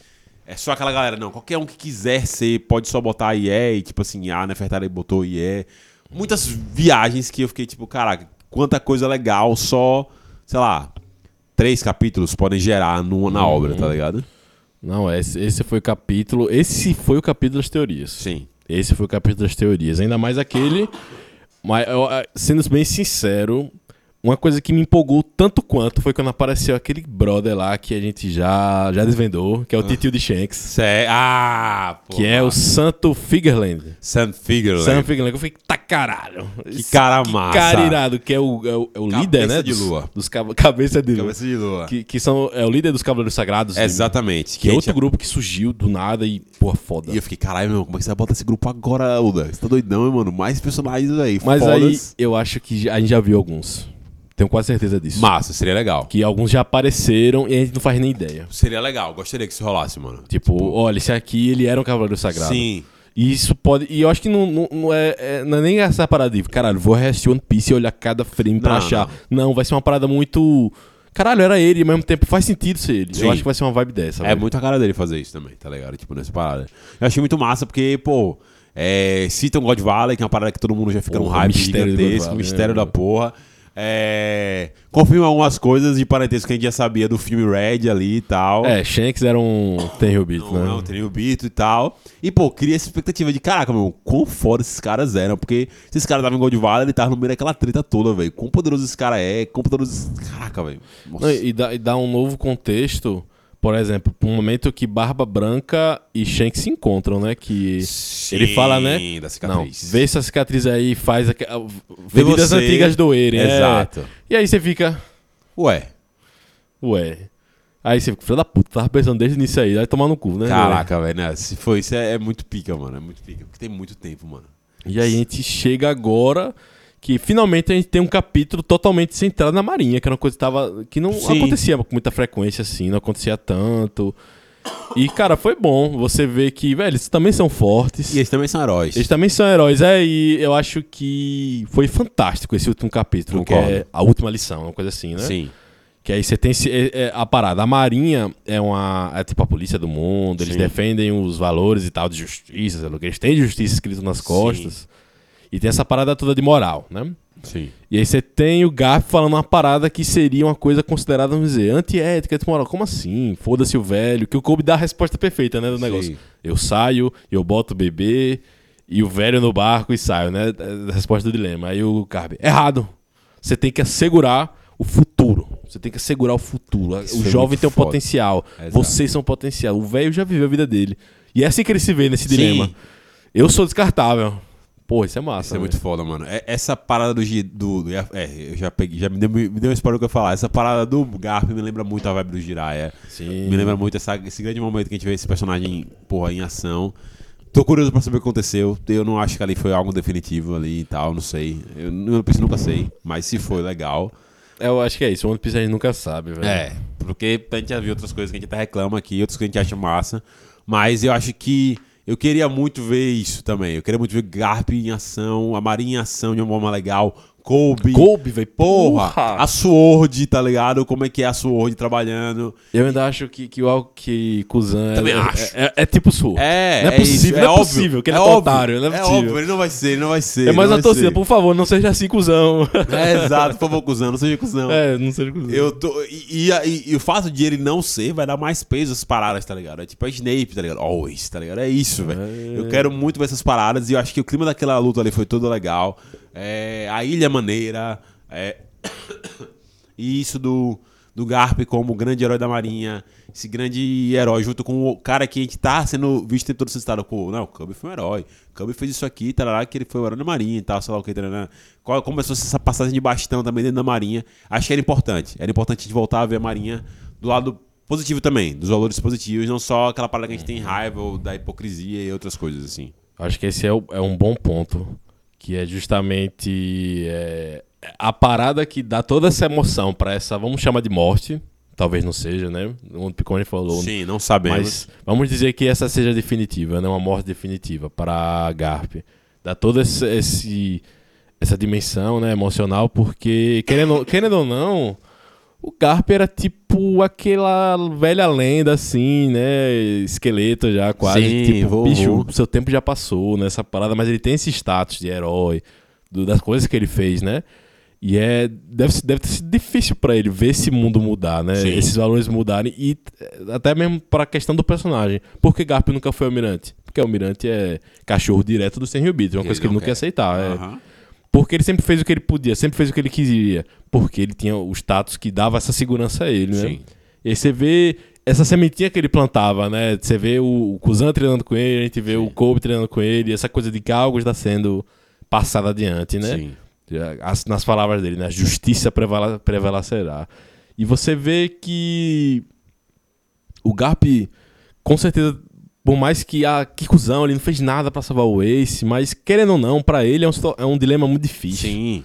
É só aquela galera, não. Qualquer um que quiser ser, pode só botar IE e, tipo assim, a Nefertari botou IE. Muitas viagens que eu fiquei, tipo, caraca, quanta coisa legal, só, sei lá, três capítulos podem gerar no- na Uhum. obra, tá ligado? Não, esse, esse foi o capítulo. Esse foi o capítulo das teorias. Sim. Esse foi o capítulo das teorias. Ainda mais aquele. Mas, eh, sendo bem sincero, uma coisa que me empolgou tanto quanto foi quando apareceu aquele brother lá que a gente já, já desvendou, que é o titio de Shanks. Cé... Ah, pô. Que é o Santo Figuerland. Sam Figueroa. Sam Figuerland. Eu falei, tá caralho. Que cara massa. cara irado, que é o, é o, é o líder, né? de dos- lua. Dos, cava- cabeça de lua. Cabeça de lua. Que, que são, é o líder dos Cavaleiros Sagrados. né? Exatamente. Que é a outro gente- grupo que surgiu do nada e, pô, foda. E eu fiquei, caralho, meu, como é que você vai botar esse grupo agora, Uda? Você tá doidão, hein, mano? Mais personagens aí. Mas fodas. aí eu acho que a gente já viu alguns. Tenho quase certeza disso. Massa, seria legal. Que alguns já apareceram e a gente não faz nem ideia. Seria legal, gostaria que isso rolasse, mano. Tipo, olha, esse aqui ele era um Cavaleiro Sagrado. Sim. E isso pode. E eu acho que não, não, não é, é- não é nem essa parada de, caralho, vou reassistir One Piece e olhar cada frame pra Não, achar. Não. vai ser uma parada muito. Caralho, era ele, e ao mesmo tempo faz sentido ser ele. Sim. Eu acho que vai ser uma vibe dessa. É muito a cara dele fazer isso também, tá ligado? Tipo, nessa parada. Eu achei muito massa, porque, pô, é, citam God Valley, que é uma parada que todo mundo já fica num Porra, hype mistério gigantesco, Valley, mistério né, da porra. É, confirma algumas coisas de parentesco que a gente já sabia do filme Red ali e tal. É, Shanks era um Não, né? não, teria o Bito e tal. E, pô, cria essa expectativa de, caraca, meu, quão foda esses caras eram. Porque se esse cara tava em Valley, ele tava no meio daquela treta toda, velho. Quão poderoso esse cara é, quão poderoso... Caraca, velho. E, dá, e dá um novo contexto, por exemplo, um momento que Barba Branca e Shanks se encontram, né? Que ele fala, né? Sim, da Não, cicatriz. vê essa cicatriz aí, faz a- feridas você. antigas doerem. é. Exato. E aí você fica, Ué, ué. Aí você fica, filho da puta, tava pensando desde nisso aí, vai tomar no cu, né? caraca, velho, né? Se foi isso, é, é muito pica, mano. É muito pica. Porque tem muito tempo, mano. E aí a gente chega agora que finalmente a gente tem um capítulo totalmente centrado na Marinha, que era uma coisa que, tava, que não Sim. acontecia com muita frequência assim, não acontecia tanto. E, cara, foi bom você ver que, velho, eles também são fortes. E eles também são heróis. Eles também são heróis, é, e eu acho que foi fantástico esse último capítulo, que Concordo. é a última lição, uma coisa assim, né? Sim. Que aí você tem é- é a parada. A Marinha é uma. É tipo a polícia do mundo, eles Sim. defendem os valores e tal de justiça, que eles têm justiça escrito nas costas. E tem essa parada toda de moral, né? Sim. E aí você tem o Garp falando uma parada que seria uma coisa considerada, vamos dizer, antiética, anti-moral. Como assim? Foda-se o velho. Que o Kobe dá a resposta perfeita, né, do Sim. negócio. Eu saio, eu boto o bebê e o velho no barco e saio, né? A resposta do dilema. Aí o Garp, errado. Você tem que assegurar o futuro. Você tem que assegurar o futuro. Isso o foi jovem tem um foda. potencial. Exato. Vocês são potencial. O velho já viveu a vida dele. E é assim que ele se vê nesse Sim. dilema. Eu sou descartável. Pô, isso é massa. Isso é né? muito foda, mano. É- essa parada do, do, do- É, eu já peguei. Já me deu, me deu um spoiler que eu falar. Essa parada do Garp me lembra muito a vibe do Jiraiya. Sim. Me lembra muito essa- esse grande momento que a gente vê esse personagem, porra, em ação. Tô curioso pra saber o que aconteceu. Eu não acho que ali foi algo definitivo ali e tal, não sei. Eu, eu nunca sei. Mas se foi legal. Eu acho que é isso. O One Piece a gente nunca sabe, velho. É, porque a gente já viu outras coisas que a gente até reclama aqui, outras que a gente acha massa. Mas eu acho que. Eu queria muito ver isso também. Eu queria muito ver Garp em ação, a Marinha em ação de uma forma legal. Kobe. Kobe, velho. Porra, Porra. a Sword, tá ligado? Como é que é a Sword trabalhando. Eu ainda acho que, que o que Kuzan Também é, acho. É, é- é tipo Sword. É, Não é é possível, isso, não é óbvio, possível que ele é óbvio, otário, não é possível. óbvio, ele não vai ser, ele não vai ser. É mais não a vai torcida, ser. por favor, não seja assim, cuzão. [laughs] É, exato, por favor, cuzão, não seja cuzão. É, não seja cuzão. Eu tô. E, e- e- e o fato de ele não ser vai dar mais peso às paradas, tá ligado? É tipo a Snape, tá ligado? Always, tá ligado? É isso, velho. É. Eu quero muito ver essas paradas e eu acho que o clima daquela luta ali foi todo legal. É, a ilha maneira. É, [coughs] e isso do, do Garp como grande herói da marinha. Esse grande herói, junto com o cara que a gente tá sendo visto em todo esse estado. Pô, não, o Cubby foi um herói. O fez isso aqui, lá, que ele foi o herói da marinha e tal, sei lá o que. Qual- Começou essa passagem de bastão também dentro da marinha. Acho que era importante. Era importante a gente voltar a ver a marinha do lado positivo também, dos valores positivos, não só aquela parada que a gente tem raiva ou da hipocrisia e outras coisas assim. Acho que esse é, o- é um bom ponto. Que é justamente é, a parada que dá toda essa emoção pra essa, vamos chamar de morte. Talvez não seja, né? O Picone falou. Sim, não sabemos. Mas vamos dizer que essa seja definitiva, né? Uma morte definitiva para Garp. Dá toda esse, esse- essa dimensão né, emocional, porque, querendo, querendo ou não, o Garp era tipo aquela velha lenda, assim, né? Esqueleto já, quase. Sim, tipo, vovô. bicho, seu tempo já passou nessa parada, mas ele tem esse status de herói, do- das coisas que ele fez, né? E é, deve, deve ter sido difícil pra ele ver esse mundo mudar, né? Sim. Esses valores mudarem e eh, até mesmo pra questão do personagem. Por que Garp nunca foi almirante? Porque almirante é cachorro direto do Senhor Beat, uma Ele coisa que ele não quer. quer aceitar. é. Porque ele sempre fez o que ele podia, sempre fez o que ele queria. Porque ele tinha o status que dava essa segurança a ele, né? Sim. E aí você vê essa sementinha que ele plantava, né? Você vê o, o Kuzan treinando com ele, a gente vê o Kobe treinando com ele, essa coisa de que algo está sendo passado adiante, né? Sim. As- nas palavras dele, né? A justiça prevalecerá. E você vê que o Garp, com certeza, por mais que a que cuzão, ele não fez nada pra salvar o Ace, mas querendo ou não, pra ele é um, é um dilema muito difícil. Sim.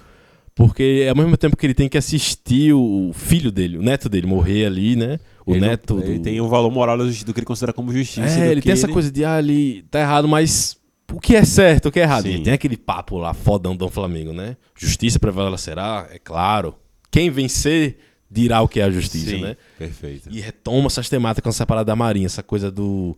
Porque ao mesmo tempo que ele tem que assistir o filho dele, o neto dele, morrer ali, né? O Ele não- neto. Ele do- tem o valor moral do que ele considera como justiça. é, ele tem essa coisa de, ah, ele tá errado, mas o que é certo, o que é errado? Sim. Ele tem aquele papo lá, fodão do Flamengo, né? Justiça prevalecerá, é claro. Quem vencer dirá o que é a justiça, Sim, né? Perfeito. E retoma essas temáticas com essa parada da Marinha, essa coisa do.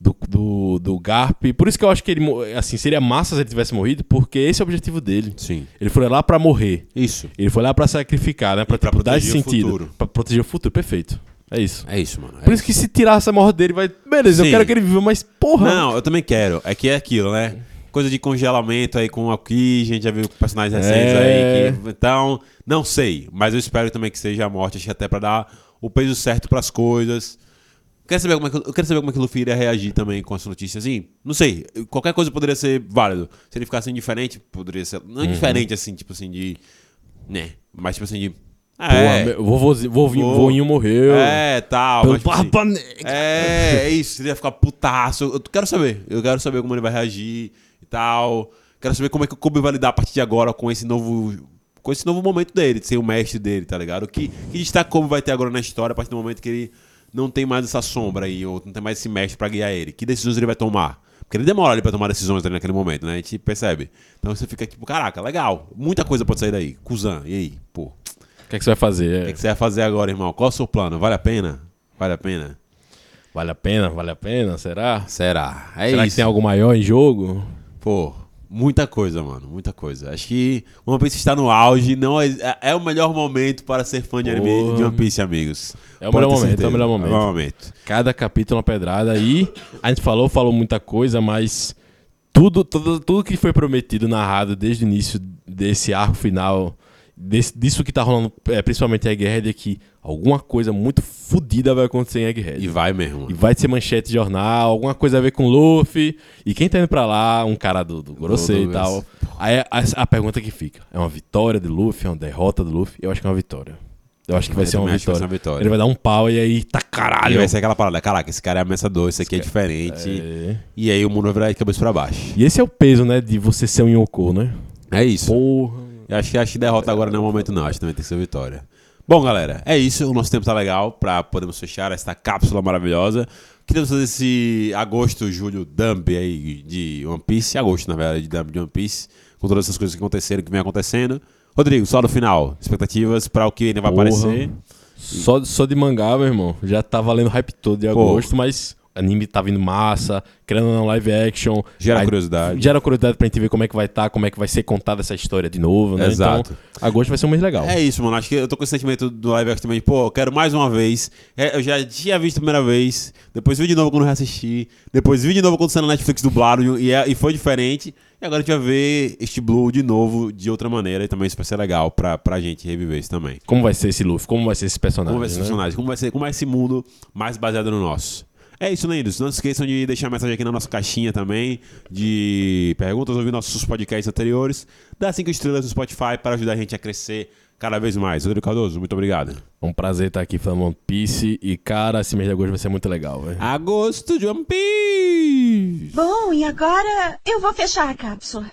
Do, do, do Garp. Por isso que eu acho que ele, assim, seria massa se ele tivesse morrido, porque esse é o objetivo dele. Sim. Ele foi lá pra morrer. Isso. Ele foi lá pra sacrificar, né? Pra, pra tipo, dar esse proteger o sentido. futuro. Pra proteger o futuro, perfeito. É isso. É isso, mano. é Por isso que se tirasse a morte dele, vai. Beleza, Sim. eu quero que ele viva, mas porra. Não, eu também quero. É que é aquilo, né? Coisa de congelamento aí com aqui, a gente já viu personagens recentes É. aí. Que, então, não sei. Mas eu espero também que seja a morte, acho que até pra dar o peso certo pras coisas. Quero saber como é que, eu quero saber como é que o Luffy iria reagir também com essa notícia. Assim, não sei. Qualquer coisa poderia ser válido. Se ele ficasse indiferente, poderia ser. Não indiferente, assim, tipo assim, de. Né? Mas tipo assim, de. Ah, é, vovozinho, vovinho, Vou- voinho morreu. é, tal. Pelo mas, tipo assim, é, é isso. Ele ia ficar putaço. Eu quero saber. Eu quero saber como ele vai reagir e tal. Quero saber como é que o Kobe vai lidar a partir de agora com esse novo. Com esse novo momento dele, de ser o mestre dele, tá ligado? Que, que destaque Kobe vai ter agora na história a partir do momento que ele não tem mais essa sombra aí, ou não tem mais esse mestre pra guiar ele. Que decisões ele vai tomar? Porque ele demora ali pra tomar decisões ali naquele momento, né? A gente percebe. Então você fica tipo, caraca, legal. Muita coisa pode sair daí. Kuzan, e aí? Pô, o O que, é que você vai fazer? que, que você vai fazer agora, irmão? Qual é o seu plano? Vale a pena? Vale a pena? Vale a pena? Vale a pena? Será? Será? É Será isso. que tem algo maior em jogo? Pô, muita coisa, mano. Muita coisa. Acho que One Piece está no auge. Não é, é o melhor momento para ser fã de anime de One Piece, amigos. É o Pode melhor momento, certeza. é o melhor momento. É o melhor momento. Cada capítulo é uma pedrada. E a gente falou, falou muita coisa, mas tudo, tudo, tudo que foi prometido, narrado desde o início desse arco final, desse- disso que tá rolando, é, principalmente em Egghead, é que alguma coisa muito fodida vai acontecer em Egghead. E vai mesmo. E vai ser manchete de jornal, alguma coisa a ver com Luffy. E quem tá indo pra lá, um cara do, do Gorosei e tal. Aí a, a pergunta que fica: é uma vitória de Luffy? É uma derrota do Luffy? Eu acho que é uma vitória. Eu acho que vai ser uma que vai vitória. ser uma vitória. Ele vai dar um pau e aí tá caralho. vai ser aquela parada. Caraca, esse cara é ameaçador, esse aqui é diferente. É. E aí o mundo vai virar de cabeça pra baixo. E esse é o peso, né, de você ser um Yoko, né? É isso. Porra. Eu acho que, acho que derrota agora não é o momento, não. Acho que também tem que ser vitória. Bom, galera, é isso. O nosso tempo tá legal pra podermos fechar esta cápsula maravilhosa. Queríamos fazer esse agosto, julho, dump aí de One Piece. Agosto, na verdade, de dump de One Piece. Com todas essas coisas que aconteceram, que vem acontecendo. Rodrigo, só no final. Expectativas para o que ainda vai Porra. aparecer. Só, só de mangá, meu irmão. Já tá valendo hype todo de agosto, mas anime tá vindo massa, querendo ou live action. Gera Aí curiosidade. Gera curiosidade pra gente ver como é que vai estar, como é que vai ser contada essa história de novo, né? Exato. Então, agosto vai ser um mês legal. É isso, mano. Acho que eu tô com esse sentimento do live action também. Pô, eu quero mais uma vez. É, eu já tinha visto a primeira vez. Depois vi de novo quando reassisti. Depois vi de novo quando saiu na Netflix dublado. E, é- e foi diferente. E agora a gente vai ver este Blue de novo, de outra maneira. E também isso vai ser legal pra, pra gente reviver isso também. Como vai ser esse Luffy? Como vai ser esse personagem? Como vai ser esse né? personagem? Como vai ser, como é esse mundo mais baseado no nosso? É isso, Lendos. Não se esqueçam de deixar mensagem aqui na nossa caixinha também, de perguntas, ouvir nossos podcasts anteriores. Dá cinco estrelas no Spotify para ajudar a gente a crescer cada vez mais. Rodrigo Cardoso, muito obrigado. É um prazer estar aqui falando One Piece e, cara, esse mês de agosto vai ser muito legal, velho. Agosto de One Piece! Bom, e agora eu vou fechar a cápsula.